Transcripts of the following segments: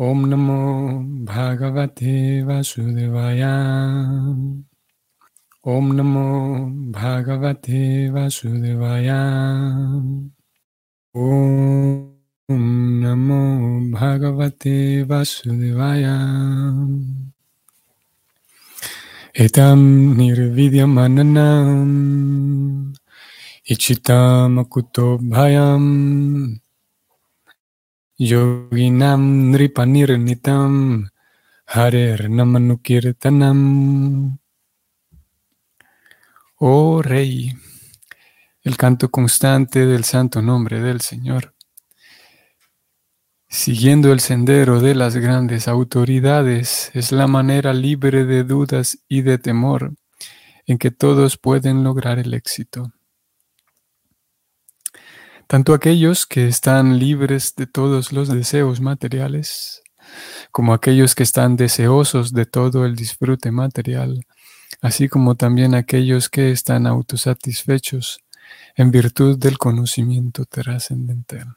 ॐ नमो भगवते नमोदेवया ॐ नमो भगवते वासुदेवाया। ॐ नमो भगवते वासुदेवाया। एतां निर्वीद्यमनम् इच्छितामकुतो भयम् yoginam nripanirnitam harer namanukirtanam. Oh Rey, el canto constante del santo nombre del Señor, siguiendo el sendero de las grandes autoridades, es la manera libre de dudas y de temor en que todos pueden lograr el éxito. Tanto aquellos que están libres de todos los deseos materiales, como aquellos que están deseosos de todo el disfrute material, así como también aquellos que están autosatisfechos en virtud del conocimiento trascendental.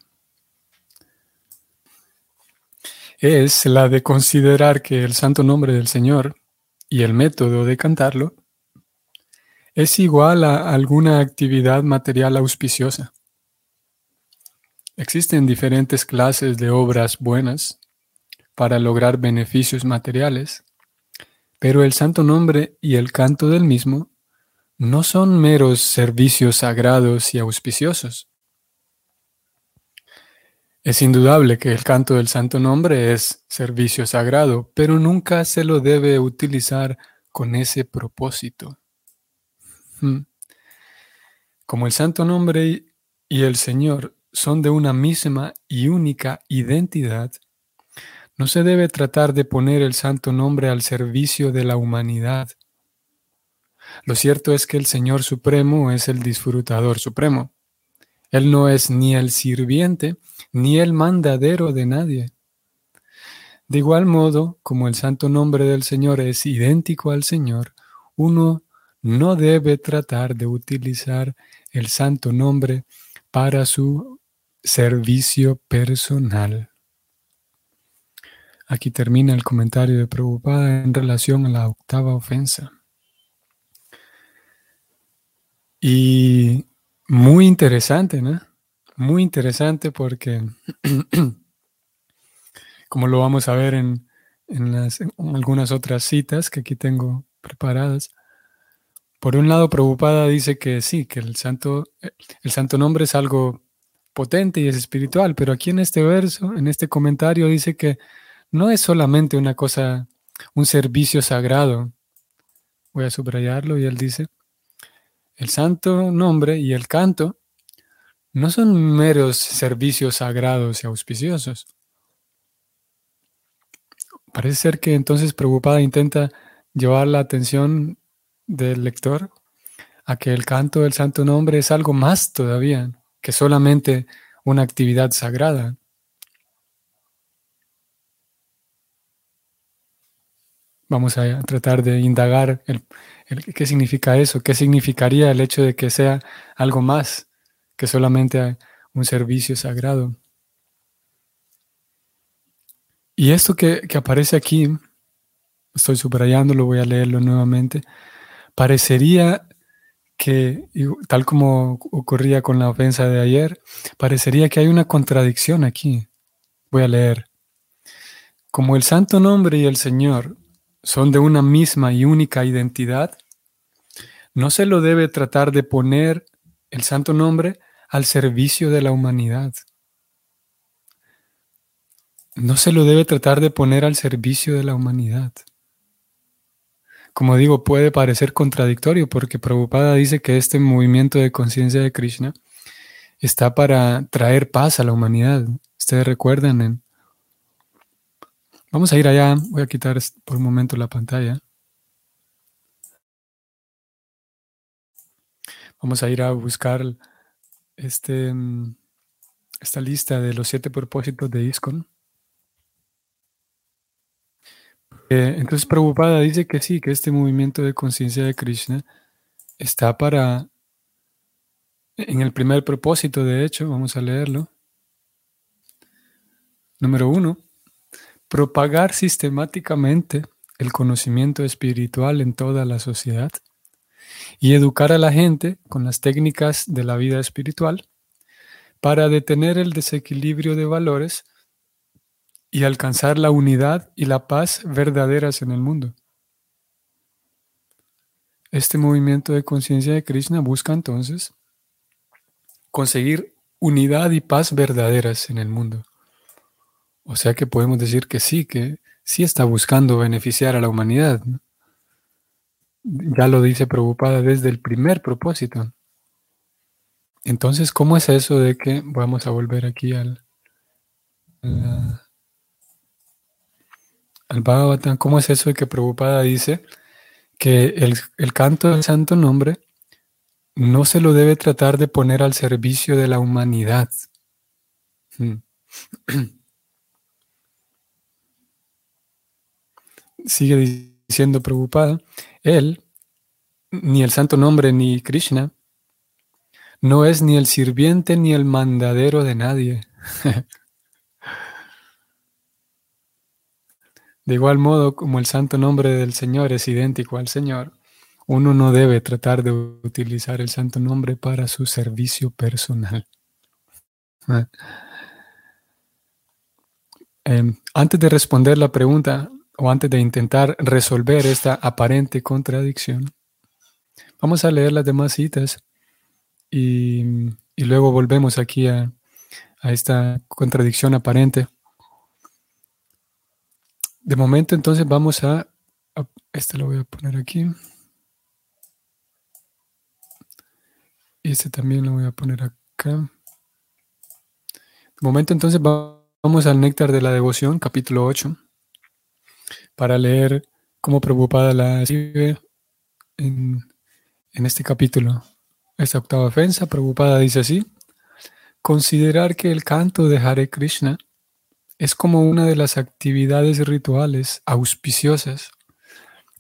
Es la de considerar que el santo nombre del Señor y el método de cantarlo es igual a alguna actividad material auspiciosa. Existen diferentes clases de obras buenas para lograr beneficios materiales pero el santo nombre y el canto del mismo no son meros servicios sagrados y auspiciosos. Es indudable que el canto del santo nombre es servicio sagrado, pero nunca se lo debe utilizar con ese propósito. Hmm. Como el santo nombre y el Señor son de una misma y única identidad, no se debe tratar de poner el santo nombre al servicio de la humanidad. Lo cierto es que el Señor Supremo es el disfrutador supremo. Él no es ni el sirviente ni el mandadero de nadie. De igual modo, como el santo nombre del Señor es idéntico al Señor, uno no debe tratar de utilizar el santo nombre para su servicio personal. Aquí termina el comentario de Preocupada en relación a la octava ofensa. Y muy interesante, ¿no? Muy interesante porque, como lo vamos a ver en, algunas otras citas que aquí tengo preparadas, por un lado, Preocupada dice que sí, que el santo, el santo nombre es algo potente y es espiritual, pero aquí en este verso, en este comentario, dice que no es solamente una cosa, un servicio sagrado. Voy a subrayarlo y él dice, el santo nombre y el canto no son meros servicios sagrados y auspiciosos. Parece ser que entonces preocupada intenta llevar la atención del lector a que el canto del santo nombre es algo más todavía que solamente una actividad sagrada. Vamos a tratar de indagar el, qué significa eso, qué significaría el hecho de que sea algo más que solamente un servicio sagrado. Y esto que, que aparece aquí, estoy subrayando, lo voy a leerlo nuevamente, parecería que, tal como ocurría con la ofensa de ayer, parecería que hay una contradicción aquí. Voy a leer. Como el santo nombre y el Señor son de una misma y única identidad, no se lo debe tratar de poner el santo nombre al servicio de la humanidad. No se lo debe tratar de poner al servicio de la humanidad. Como digo, puede parecer contradictorio porque Prabhupada dice que este movimiento de conciencia de Krishna está para traer paz a la humanidad. Ustedes recuerdan en Vamos a ir allá. Voy a quitar por un momento la pantalla. Vamos a ir a buscar este, mm, esta lista de los siete propósitos de ISKCON. Entonces, preocupada dice que sí, que este movimiento de conciencia de Krishna está para, en el primer propósito, de hecho, vamos a leerlo. Número uno, propagar sistemáticamente el conocimiento espiritual en toda la sociedad y educar a la gente con las técnicas de la vida espiritual para detener el desequilibrio de valores y alcanzar la unidad y la paz verdaderas en el mundo. Este movimiento de conciencia de Krishna busca entonces conseguir unidad y paz verdaderas en el mundo. O sea que podemos decir que sí, que sí está buscando beneficiar a la humanidad. Ya lo dice Prabhupada desde el primer propósito. Entonces, ¿cómo es eso de que vamos a volver aquí al, al Bhagavatam? ¿Cómo es eso de que Prabhupada dice que el, canto del santo nombre no se lo debe tratar de poner al servicio de la humanidad? Hmm. Sigue diciendo Prabhupada, él, ni el santo nombre ni Krishna, no es ni el sirviente ni el mandadero de nadie. De igual modo, como el santo nombre del Señor es idéntico al Señor, uno no debe tratar de utilizar el santo nombre para su servicio personal. Em, antes de responder la pregunta o antes de intentar resolver esta aparente contradicción, vamos a leer las demás citas y, luego volvemos aquí a esta contradicción aparente. De momento entonces vamos a, este lo voy a poner aquí. Y este también lo voy a poner acá. De momento entonces vamos al néctar de la devoción, capítulo 8, para leer cómo preocupada la sigue en, en este capítulo. Esta octava ofensa, preocupada dice así, considerar que el canto de Hare Krishna es como una de las actividades rituales auspiciosas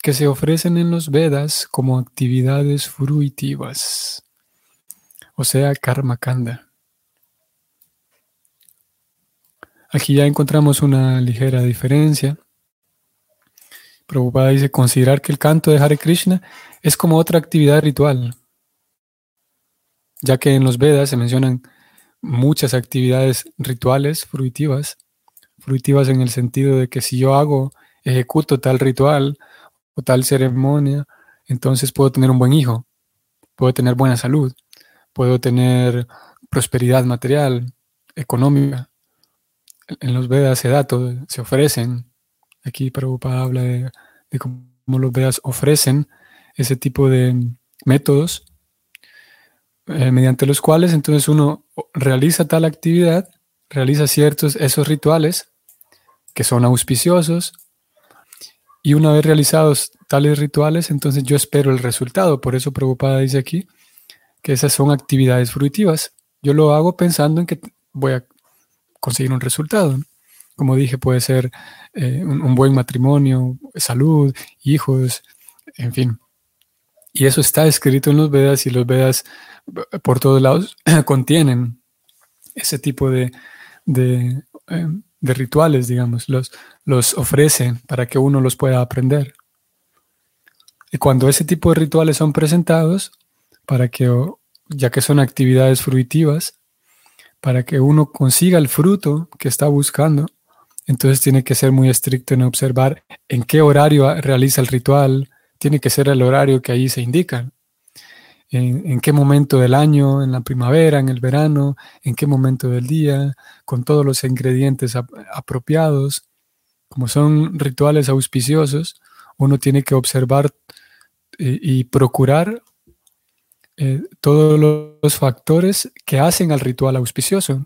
que se ofrecen en los Vedas como actividades fruitivas, o sea, karma kanda. Aquí ya encontramos una ligera diferencia. Prabhupada dice considerar que el canto de Hare Krishna es como otra actividad ritual, ya que en los Vedas se mencionan muchas actividades rituales fruitivas fruitivas en el sentido de que si yo hago, ejecuto tal ritual o tal ceremonia, entonces puedo tener un buen hijo, puedo tener buena salud, puedo tener prosperidad material, económica. En los Vedas se da todo, se ofrecen. Aquí Prabhupada habla de, cómo los Vedas ofrecen ese tipo de métodos eh, mediante los cuales entonces uno realiza tal actividad, realiza ciertos esos rituales que son auspiciosos. Y una vez realizados tales rituales, entonces yo espero el resultado. Por eso Prabhupada dice aquí que esas son actividades fruitivas. Yo lo hago pensando en que voy a conseguir un resultado. Como dije, puede ser eh, un, buen matrimonio, salud, hijos, en fin. Y eso está escrito en los Vedas y los Vedas por todos lados contienen ese tipo de, de em, de rituales, digamos, los, los ofrecen para que uno los pueda aprender. Y cuando ese tipo de rituales son presentados, para que, ya que son actividades fruitivas, para que uno consiga el fruto que está buscando, entonces tiene que ser muy estricto en observar en qué horario realiza el ritual, tiene que ser el horario que ahí se indica en, qué momento del año, en la primavera, en el verano, en qué momento del día, con todos los ingredientes apropiados. Como son rituales auspiciosos, uno tiene que observar eh, y procurar eh, todos los factores que hacen al ritual auspicioso.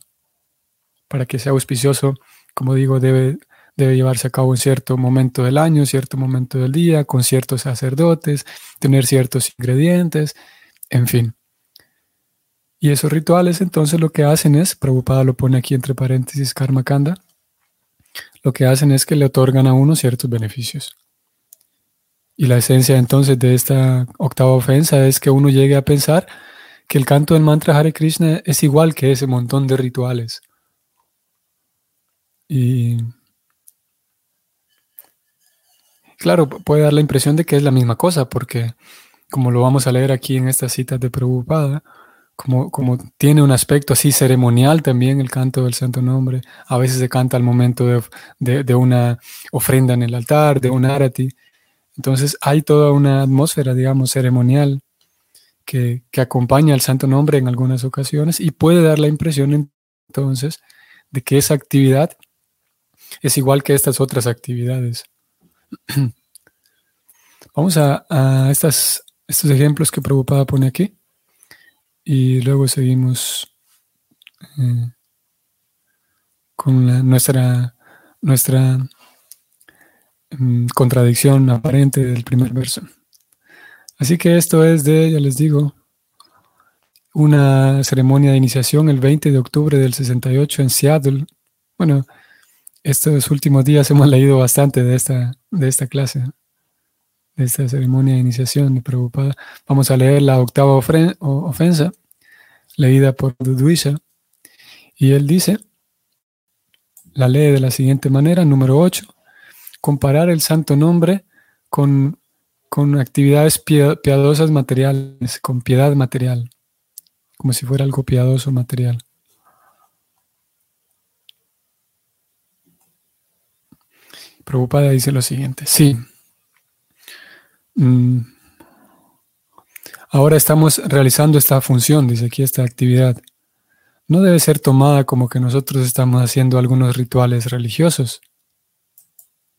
Para que sea auspicioso, como digo, debe, debe llevarse a cabo en cierto momento del año, cierto momento del día, con ciertos sacerdotes, tener ciertos ingredientes, en fin. Y esos rituales entonces lo que hacen es, Prabhupada lo pone aquí entre paréntesis Karma Kanda, lo que hacen es que le otorgan a uno ciertos beneficios. Y la esencia entonces de esta octava ofensa es que uno llegue a pensar que el canto del mantra Hare Krishna es igual que ese montón de rituales. Y, claro, puede dar la impresión de que es la misma cosa, porque como lo vamos a leer aquí en estas citas de Prabhupada, como, como tiene un aspecto así ceremonial también el canto del Santo Nombre. A veces se canta al momento de, de, una ofrenda en el altar, de un arati. Entonces hay toda una atmósfera, digamos, ceremonial que, que acompaña al Santo Nombre en algunas ocasiones y puede dar la impresión entonces de que esa actividad es igual que estas otras actividades. Vamos a, a estas, estos ejemplos que Prabhupada pone aquí y luego seguimos eh, con nuestra, nuestra mm, contradicción aparente del primer verso. Así que esto es de, ya les digo, una ceremonia de iniciación el 20 de octubre del 68 en Seattle. Bueno, estos últimos días hemos leído bastante de esta, de esta clase, de esta ceremonia de iniciación de Prabhupada. Vamos a leer la octava ofensa, leída por Duduisha. Y él dice, la lee de la siguiente manera, número 8, comparar el santo nombre con, con actividades piadosas materiales, con piedad material, como si fuera algo piadoso material. Preocupada dice lo siguiente, sí. Mm. Ahora estamos realizando esta función, dice aquí, esta actividad. No debe ser tomada como que nosotros estamos haciendo algunos rituales religiosos.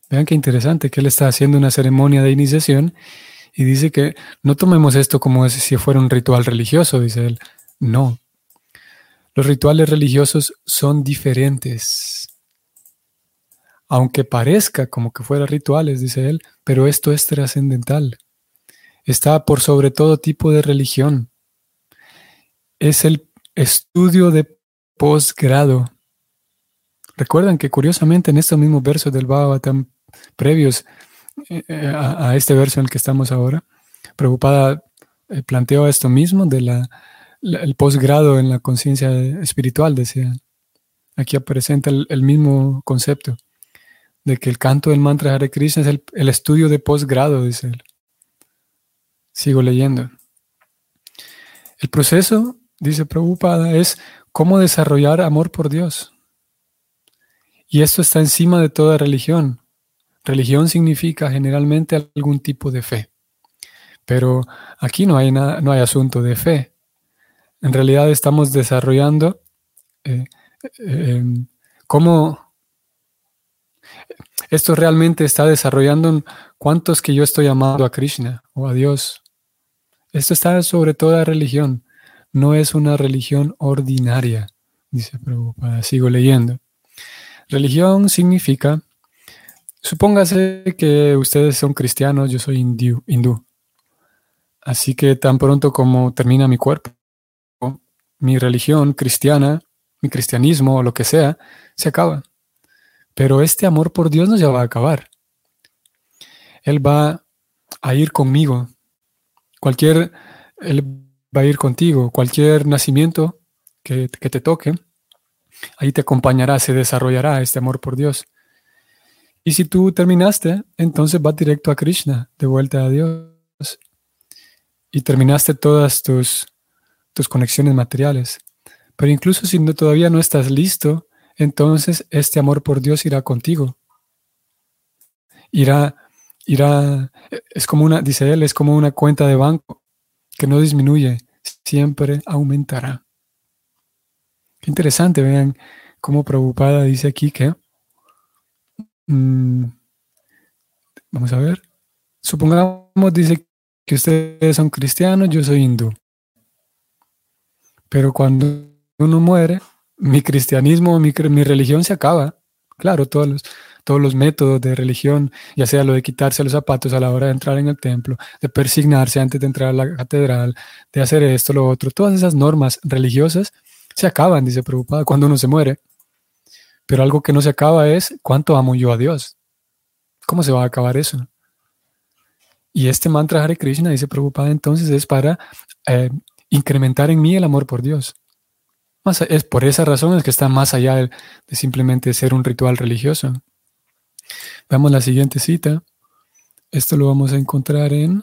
Vean qué interesante que él está haciendo una ceremonia de iniciación y dice que no tomemos esto como si fuera un ritual religioso, dice él. No. Los rituales religiosos son diferentes aunque parezca como que fuera rituales, dice él, pero esto es trascendental. Está por sobre todo tipo de religión. Es el estudio de posgrado. Recuerdan que curiosamente en estos mismos versos del Bhagavatam previos eh, eh, a, este verso en el que estamos ahora, Preocupada eh, planteó esto mismo de la, el posgrado en la conciencia espiritual, decía. Aquí presenta el mismo concepto de que el canto del mantra Hare Krishna es el, estudio de posgrado, dice él. Sigo leyendo. El proceso, dice Prabhupada, es cómo desarrollar amor por Dios. Y esto está encima de toda religión. Religión significa generalmente algún tipo de fe. Pero aquí no hay, nada, no hay asunto de fe. En realidad estamos desarrollando eh, eh, em, cómo esto realmente está desarrollando cuántos que yo estoy amando a Krishna o a Dios. Esto está sobre toda religión. No es una religión ordinaria, dice Prabhupada. Sigo leyendo. Religión significa, supóngase que ustedes son cristianos, yo soy hindú, hindú. Así que tan pronto como termina mi cuerpo, mi religión cristiana, mi cristianismo o lo que sea, se acaba. Pero este amor por Dios no se va a acabar. Él va a ir conmigo. Cualquier, Él va a ir contigo. Cualquier nacimiento que, te toque, ahí te acompañará, se desarrollará este amor por Dios. Y si tú terminaste, entonces vas directo a Krishna, de vuelta a Dios. Y terminaste todas tus, tus conexiones materiales. Pero incluso si todavía no estás listo, entonces este amor por Dios irá contigo. Irá, irá, es como una, dice él, es como una cuenta de banco que no disminuye, siempre aumentará. Qué interesante, vean cómo preocupada dice aquí que, mm, vamos a ver, supongamos, dice que ustedes son cristianos, yo soy hindú. Pero cuando uno muere, mi cristianismo, mi, mi religión se acaba. Claro, todos los, todos los métodos de religión, ya sea lo de quitarse los zapatos a la hora de entrar en el templo, de persignarse antes de entrar a la catedral, de hacer esto, lo otro, todas esas normas religiosas se acaban, dice Prabhupada, cuando uno se muere. Pero algo que no se acaba es cuánto amo yo a Dios. ¿Cómo se va a acabar eso? Y este mantra Hare Krishna, dice Prabhupada, entonces es para eh, incrementar en mí el amor por Dios es por esa razón es que está más allá de, simplemente ser un ritual religioso. Veamos la siguiente cita. Esto lo vamos a encontrar en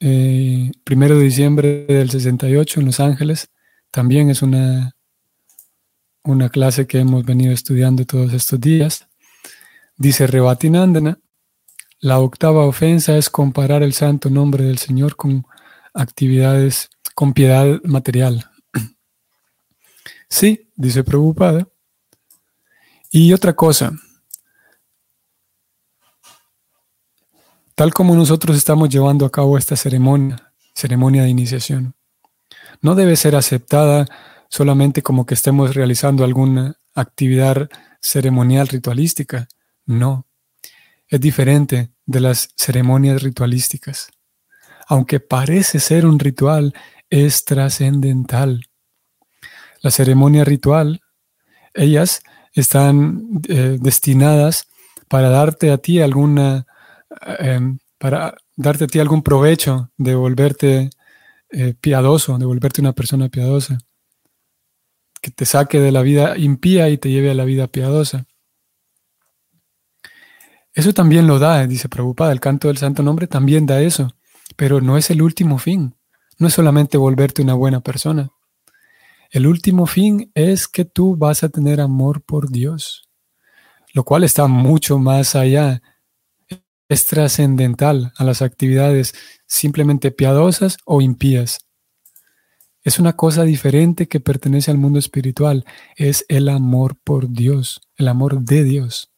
eh, primero de diciembre del 68 en Los Ángeles. También es una, una clase que hemos venido estudiando todos estos días. Dice Rebatinandana, la octava ofensa es comparar el santo nombre del Señor con actividades, con piedad material. Sí, dice Prabhupada. Y otra cosa, tal como nosotros estamos llevando a cabo esta ceremonia, ceremonia de iniciación, no debe ser aceptada solamente como que estemos realizando alguna actividad ceremonial ritualística. No, es diferente de las ceremonias ritualísticas. Aunque parece ser un ritual, es trascendental. La ceremonia ritual, ellas están eh, destinadas para darte a ti alguna Em, para darte a ti algún provecho de volverte eh, piadoso, de volverte una persona piadosa, que te saque de la vida impía y te lleve a la vida piadosa. Eso también lo da, dice Prabhupada, el canto del santo nombre también da eso, pero no es el último fin, no es solamente volverte una buena persona. El último fin es que tú vas a tener amor por Dios, lo cual está mucho más allá es trascendental a las actividades simplemente piadosas o impías. Es una cosa diferente que pertenece al mundo espiritual. Es el amor por Dios, el amor de Dios.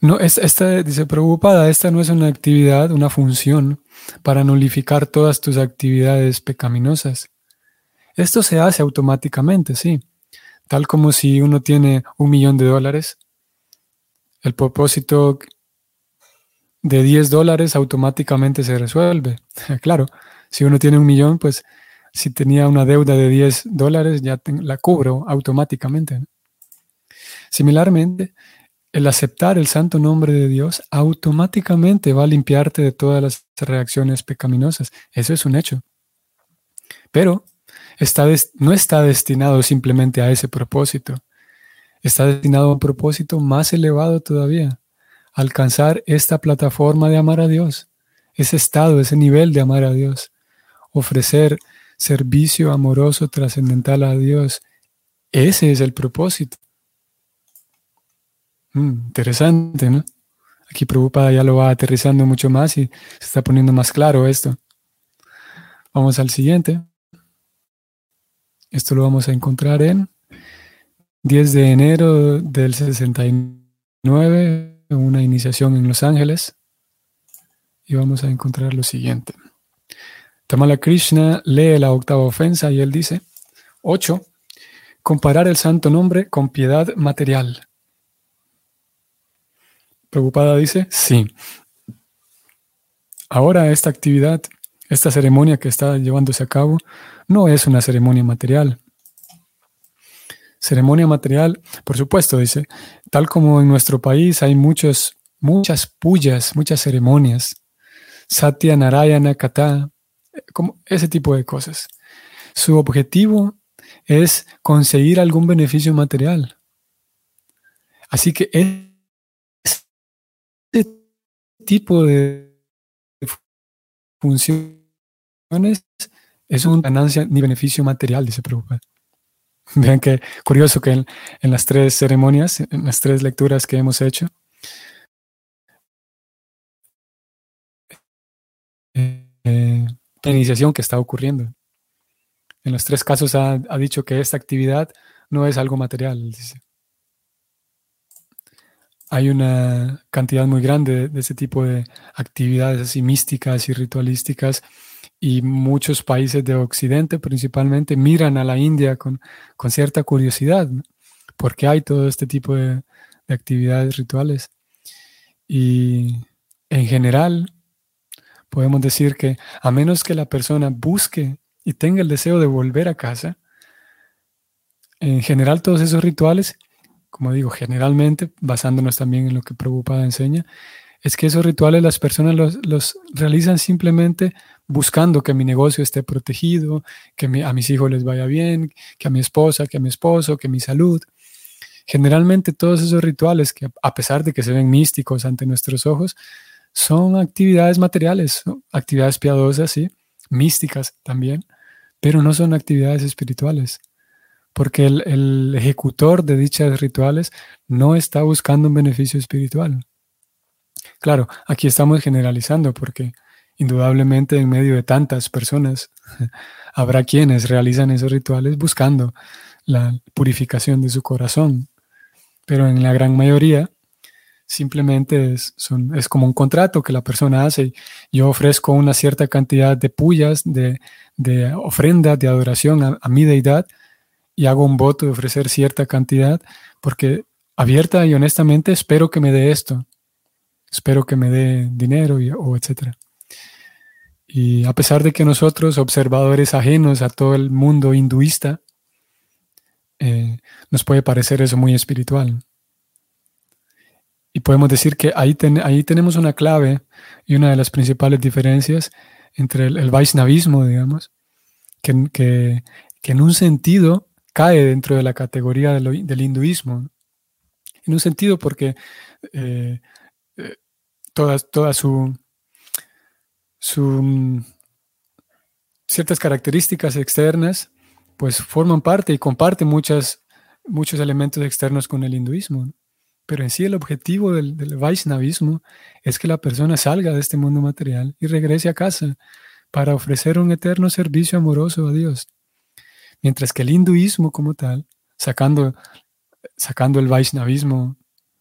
No, esta, dice preocupada, esta no es una actividad, una función para nulificar todas tus actividades pecaminosas. Esto se hace automáticamente, sí. Tal como si uno tiene un millón de dólares, el propósito de 10 dólares automáticamente se resuelve. claro, si uno tiene un millón, pues si tenía una deuda de 10 dólares, ya la cubro automáticamente. Similarmente, el aceptar el santo nombre de Dios automáticamente va a limpiarte de todas las reacciones pecaminosas. Eso es un hecho. Pero no está destinado simplemente a ese propósito. Está destinado a un propósito más elevado todavía. Alcanzar esta plataforma de amar a Dios, ese estado, ese nivel de amar a Dios. Ofrecer servicio amoroso trascendental a Dios. Ese es el propósito. Mm, interesante, ¿no? Aquí Prabhupada ya lo va aterrizando mucho más y se está poniendo más claro esto. Vamos al siguiente. Esto lo vamos a encontrar en 10 de enero del 69, una iniciación en Los Ángeles. Y vamos a encontrar lo siguiente. Tamala Krishna lee la octava ofensa y él dice, 8. Comparar el santo nombre con piedad material. Preocupada dice, sí. Ahora esta actividad, esta ceremonia que está llevándose a cabo, no es una ceremonia material. Ceremonia material, por supuesto, dice, tal como en nuestro país hay muchos, muchas puyas, muchas ceremonias, Satya Narayana Kata, como ese tipo de cosas. Su objetivo es conseguir algún beneficio material. Así que tipo de funciones es una ganancia ni beneficio material, dice Prabhupada. Vean qué curioso que en, las tres ceremonias, en las tres lecturas que hemos hecho, eh, la iniciación que está ocurriendo. En los tres casos ha, dicho que esta actividad no es algo material, dice. Hay una cantidad muy grande de, ese tipo de actividades así místicas y ritualísticas y muchos países de Occidente principalmente miran a la India con, cierta curiosidad, porque hay todo este tipo de, actividades rituales. Y en general, podemos decir que a menos que la persona busque y tenga el deseo de volver a casa, en general todos esos rituales, como digo, generalmente, basándonos también en lo que Prabhupada enseña, es que esos rituales las personas los, realizan simplemente buscando que mi negocio esté protegido, que a mis hijos les vaya bien, que a mi esposa, que a mi esposo, que mi salud. generalmente todos esos rituales que a pesar de que se ven místicos ante nuestros ojos, son actividades materiales, actividades piadosas, sí, místicas también, pero no son actividades espirituales, porque el, ejecutor de dichas rituales no está buscando un beneficio espiritual. Claro, aquí estamos generalizando porque indudablemente en medio de tantas personas habrá quienes realizan esos rituales buscando la purificación de su corazón, pero en la gran mayoría simplemente es, como un contrato que la persona hace. Yo ofrezco una cierta cantidad de pullas, de, de ofrenda, de adoración a mi deidad y hago un voto de ofrecer cierta cantidad porque abierta y honestamente espero que me dé esto, espero que me dé dinero y, o etcétera. Y a pesar de que nosotros, observadores ajenos a todo el mundo hinduista, eh, nos puede parecer eso muy espiritual. Y podemos decir que ahí, ahí tenemos una clave y una de las principales diferencias entre el, Vaishnavismo, digamos, que, que, en un sentido cae dentro de la categoría del, hinduismo. En un sentido porque eh, eh, su, su, ciertas características externas, pues forman parte y comparten muchas, muchos elementos externos con el hinduismo. Pero en sí el objetivo del, del Vaishnavismo es que la persona salga de este mundo material y regrese a casa para ofrecer un eterno servicio amoroso a Dios. Mientras que el hinduismo como tal, sacando, sacando el Vaishnavismo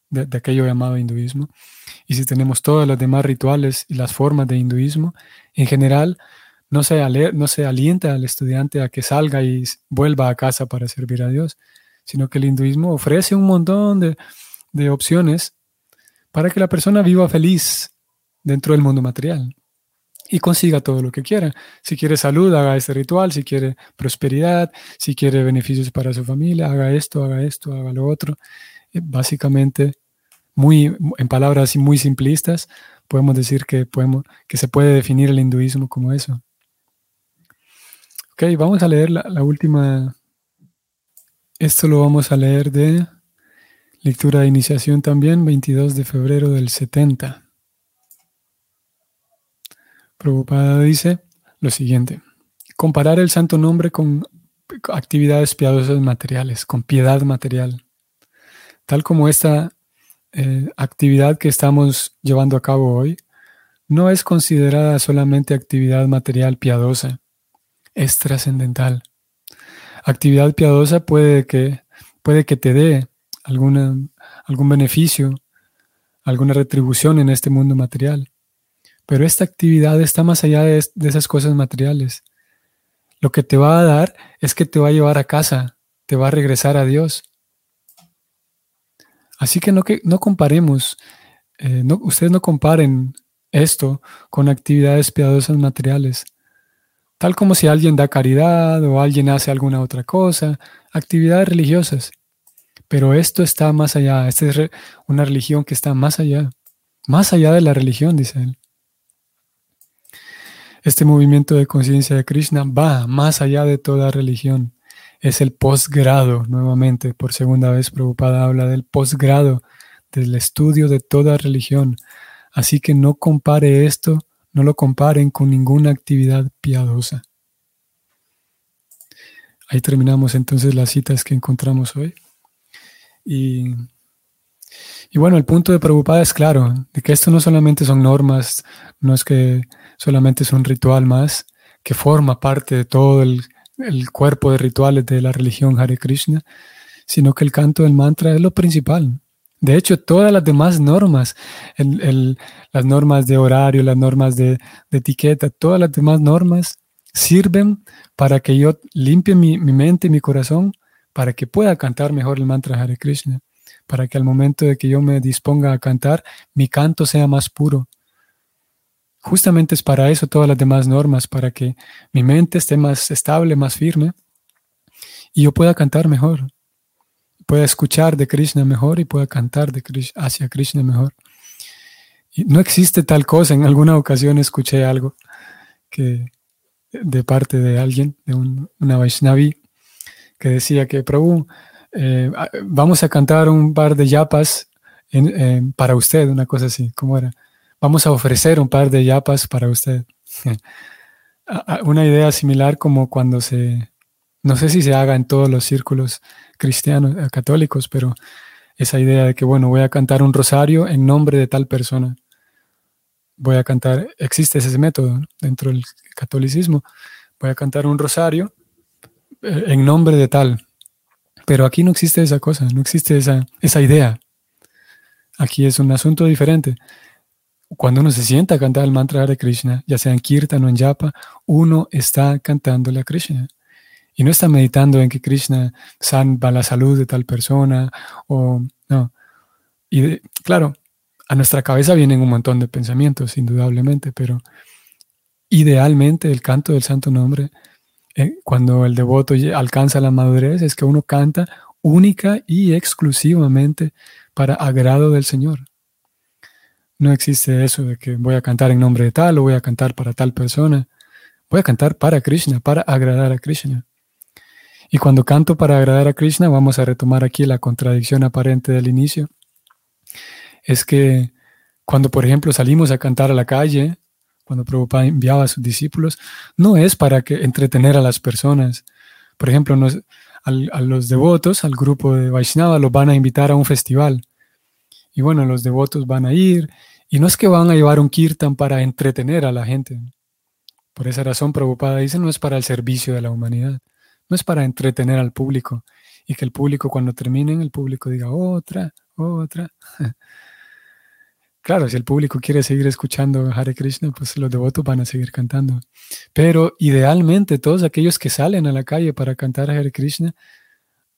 de, de aquello llamado hinduismo, y si tenemos todos los demás rituales y las formas de hinduismo, en general no se, no se alienta al estudiante a que salga y vuelva a casa para servir a Dios, sino que el hinduismo ofrece un montón de, de opciones para que la persona viva feliz dentro del mundo material y consiga todo lo que quiera. Si quiere salud, haga este ritual. Si quiere prosperidad, si quiere beneficios para su familia, haga esto, haga esto, haga lo otro. Eh, básicamente muy, en palabras muy simplistas, podemos decir que, podemos, que se puede definir el hinduismo como eso. Ok, vamos a leer la, la última. Esto lo vamos a leer de lectura de iniciación también, 22 de febrero del 70. Prabhupada dice lo siguiente: comparar el santo nombre con actividades piadosas materiales, con piedad material. Tal como esta eh, actividad que estamos llevando a cabo hoy no es considerada solamente actividad material piadosa, es trascendental. Actividad piadosa puede que, puede que te dé alguna, algún beneficio, alguna retribución en este mundo material, pero esta actividad está más allá de, esas cosas materiales. Lo que te va a dar es que te va a llevar a casa, te va a regresar a Dios Así que no, que, no comparemos, eh, no, ustedes no comparen esto con actividades piadosas materiales, tal como si alguien da caridad o alguien hace alguna otra cosa, actividades religiosas. Pero esto está más allá, esta es una religión que está más allá, más allá de la religión, dice él. Este movimiento de conciencia de Krishna va más allá de toda religión es el posgrado, nuevamente, por segunda vez Prabhupada habla del posgrado, del estudio de toda religión. Así que no compare esto, no lo comparen con ninguna actividad piadosa. Ahí terminamos entonces las citas que encontramos hoy. Y, y bueno, el punto de Prabhupada es claro, de que esto no solamente son normas, no es que solamente es un ritual más, que forma parte de todo el el cuerpo de rituales de la religión Hare Krishna, sino que el canto del mantra es lo principal. De hecho, todas las demás normas, las normas de horario, las normas de, etiqueta, todas las demás normas sirven para que yo limpie mi, mi, mente y mi corazón para que pueda cantar mejor el mantra Hare Krishna, para que al momento de que yo me disponga a cantar, mi canto sea más puro, Justamente es para eso todas las demás normas, para que mi mente esté más estable, más firme y yo pueda cantar mejor, pueda escuchar de Krishna mejor y pueda cantar de Krishna, hacia Krishna mejor. Y no existe tal cosa. En alguna ocasión escuché algo que de parte de alguien, de una Vaishnavi, que decía que Prabhu, eh, vamos a cantar un par de yapas para usted, una cosa así, ¿cómo era? Vamos a ofrecer un par de yapas para usted. una idea similar como cuando se, no sé si se haga en todos los círculos cristianos, eh, católicos, pero esa idea de que, bueno, voy a cantar un rosario en nombre de tal persona. Voy a cantar, existe ese método dentro del catolicismo, voy a cantar un rosario eh, en nombre de tal. Pero aquí no existe esa cosa, no existe esa, esa idea. Aquí es un asunto diferente. Cuando uno se sienta a cantar el mantra de Krishna, ya sea en Kirtan o en Japa, uno está cantándole a Krishna. Y no está meditando en que Krishna salva la salud de tal persona o no. Y claro, a nuestra cabeza vienen un montón de pensamientos, indudablemente, pero idealmente el canto del santo nombre, eh, cuando el devoto alcanza la madurez, es que uno canta única y exclusivamente para agrado del Señor. No existe eso de que voy a cantar en nombre de tal o voy a cantar para tal persona. Voy a cantar para Krishna, para agradar a Krishna. Y cuando canto para agradar a Krishna, vamos a retomar aquí la contradicción aparente del inicio. Es que cuando, por ejemplo, salimos a cantar a la calle, cuando Prabhupada enviaba a sus discípulos, no es para que entretener a las personas. Por ejemplo, a los devotos, al grupo de Vaishnava, los van a invitar a un festival. Y bueno, los devotos van a ir, y no es que van a llevar un kirtan para entretener a la gente. Por esa razón, Prabhupada dice, no es para el servicio de la humanidad. No es para entretener al público y que el público cuando terminen, el público diga otra, otra. Claro, si el público quiere seguir escuchando Hare Krishna, pues los devotos van a seguir cantando. Pero idealmente todos aquellos que salen a la calle para cantar Hare Krishna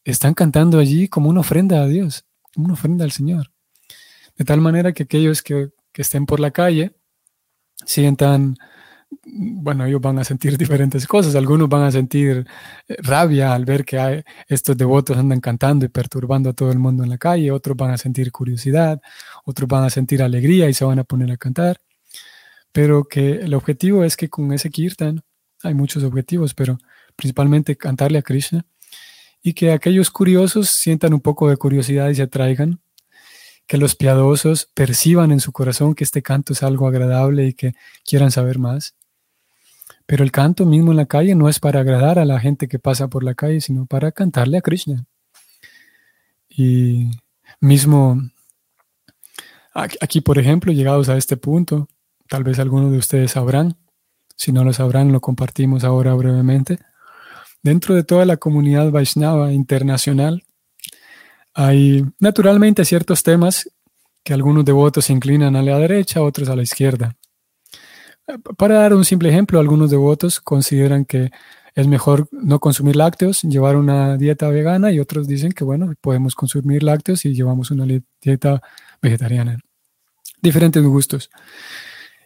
están cantando allí como una ofrenda a Dios, una ofrenda al Señor. De tal manera que aquellos que, que estén por la calle sientan bueno, ellos van a sentir diferentes cosas. Algunos van a sentir eh, rabia al ver que hay, estos devotos andan cantando y perturbando a todo el mundo en la calle. Otros van a sentir curiosidad. Otros van a sentir alegría y se van a poner a cantar. Pero que el objetivo es que con ese kirtan, hay muchos objetivos, pero principalmente cantarle a Krishna y que aquellos curiosos sientan un poco de curiosidad y se atraigan que los piadosos perciban en su corazón que este canto es algo agradable y que quieran saber más. Pero el canto mismo en la calle no es para agradar a la gente que pasa por la calle, sino para cantarle a Krishna. Y mismo aquí, por ejemplo, llegados a este punto, tal vez algunos de ustedes sabrán, si no lo sabrán, lo compartimos ahora brevemente. Dentro de toda la comunidad Vaishnava internacional, hay naturalmente ciertos temas que algunos devotos se inclinan a la derecha, otros a la izquierda. Para dar un simple ejemplo, algunos devotos consideran que es mejor no consumir lácteos, llevar una dieta vegana y otros dicen que, bueno, podemos consumir lácteos y llevamos una dieta vegetariana. Diferentes gustos.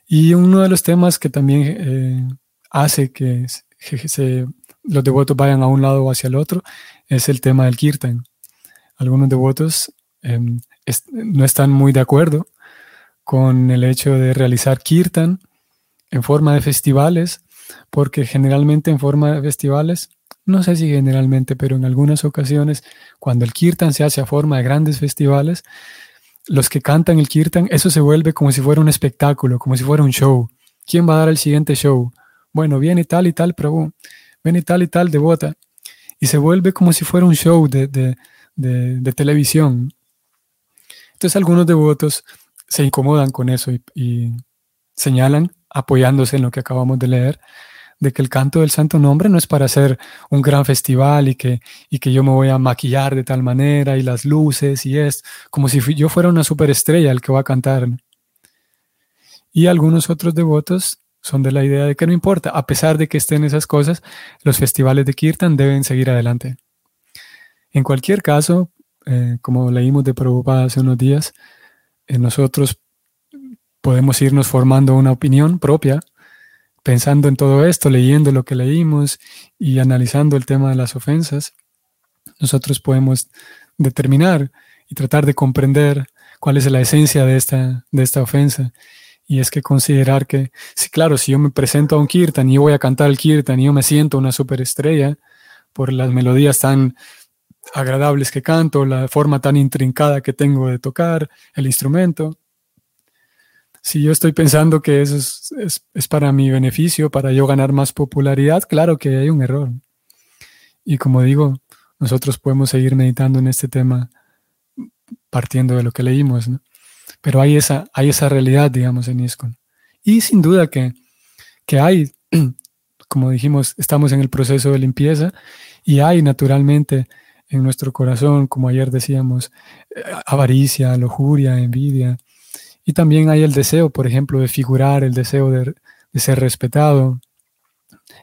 Y uno de los temas que también eh, hace que los devotos vayan a un lado o hacia el otro es el tema del kirtan. Algunos devotos em, no están muy de acuerdo con el hecho de realizar kirtan en forma de festivales, porque generalmente en forma de festivales, no sé si generalmente, pero en algunas ocasiones, cuando el kirtan se hace a forma de grandes festivales, los que cantan el kirtan, eso se vuelve como si fuera un espectáculo, como si fuera un show. ¿Quién va a dar el siguiente show? Bueno, viene tal y tal Prabhu, viene tal y tal devota. Y se vuelve como si fuera un show de, de, televisión. Entonces algunos devotos se incomodan con eso y señalan apoyándose en lo que acabamos de leer, de que el canto del santo nombre no es para hacer un gran festival y que, y que yo me voy a maquillar de tal manera y las luces y es como si yo fuera una superestrella el que va a cantar. Y algunos otros devotos son de la idea de que no importa, a pesar de que estén esas cosas, los festivales de Kirtan deben seguir adelante. En cualquier caso, eh, como leímos de Prabhupada hace unos días, eh, nosotros podemos irnos formando una opinión propia, pensando en todo esto, leyendo lo que leímos y analizando el tema de las ofensas. Nosotros podemos determinar y tratar de comprender cuál es la esencia de esta, de esta ofensa. Y es que considerar que, sí, claro, si yo me presento a un kirtan y yo voy a cantar el kirtan y yo me siento una superestrella por las melodías tan agradables que canto, la forma tan intrincada que tengo de tocar el instrumento. Si yo estoy pensando que eso es, es para mi beneficio, para yo ganar más popularidad, claro que hay un error. Y como digo, nosotros podemos seguir meditando en este tema partiendo de lo que leímos, ¿no? Pero hay esa, hay esa realidad, digamos, en ISCON. Y sin duda que, que hay, como dijimos, estamos en el proceso de limpieza y hay naturalmente en nuestro corazón, como ayer decíamos, eh, avaricia, lujuria, envidia. Y también hay el deseo, por ejemplo, de figurar, el deseo de, ser respetado.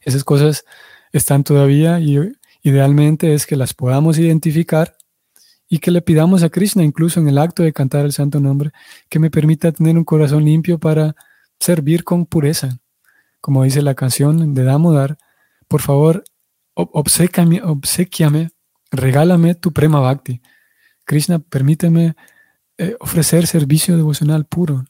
Esas cosas están todavía y idealmente es que las podamos identificar y que le pidamos a Krishna, incluso en el acto de cantar el santo nombre, que me permita tener un corazón limpio para servir con pureza. Como dice la canción de Damodar, por favor, obsequiame, regálame tu prema bhakti. Krishna, permíteme eh, ofrecer servicio devocional puro,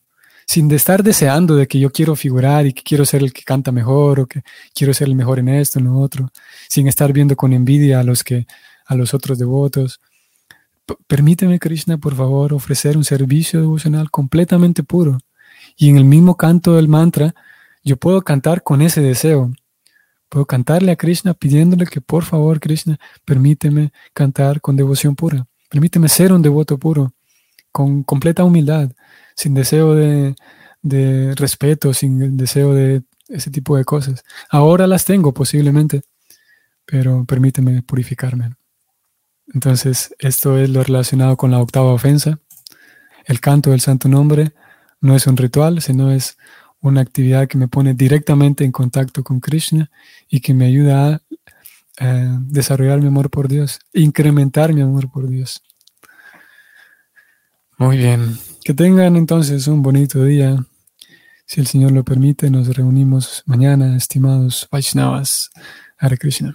sin estar deseando de que yo quiero figurar y que quiero ser el que canta mejor o que quiero ser el mejor en esto, en lo otro, sin estar viendo con envidia a los que a los otros devotos permíteme, Krishna, por favor, ofrecer un servicio devocional completamente puro. Y en el mismo canto del mantra, yo puedo cantar con ese deseo. Puedo cantarle a Krishna pidiéndole que, por favor, Krishna, permíteme cantar con devoción pura. Permíteme ser un devoto puro, con completa humildad, sin deseo de, respeto, sin deseo de ese tipo de cosas. Ahora las tengo posiblemente, pero permíteme purificarme. Entonces, esto es lo relacionado con la octava ofensa. El canto del santo nombre no es un ritual, sino es una actividad que me pone directamente en contacto con Krishna y que me ayuda a eh, desarrollar mi amor por Dios, incrementar mi amor por Dios. Muy bien, que tengan entonces un bonito día. Si el Señor lo permite, nos reunimos mañana, estimados Vaishnavas. Hare Krishna.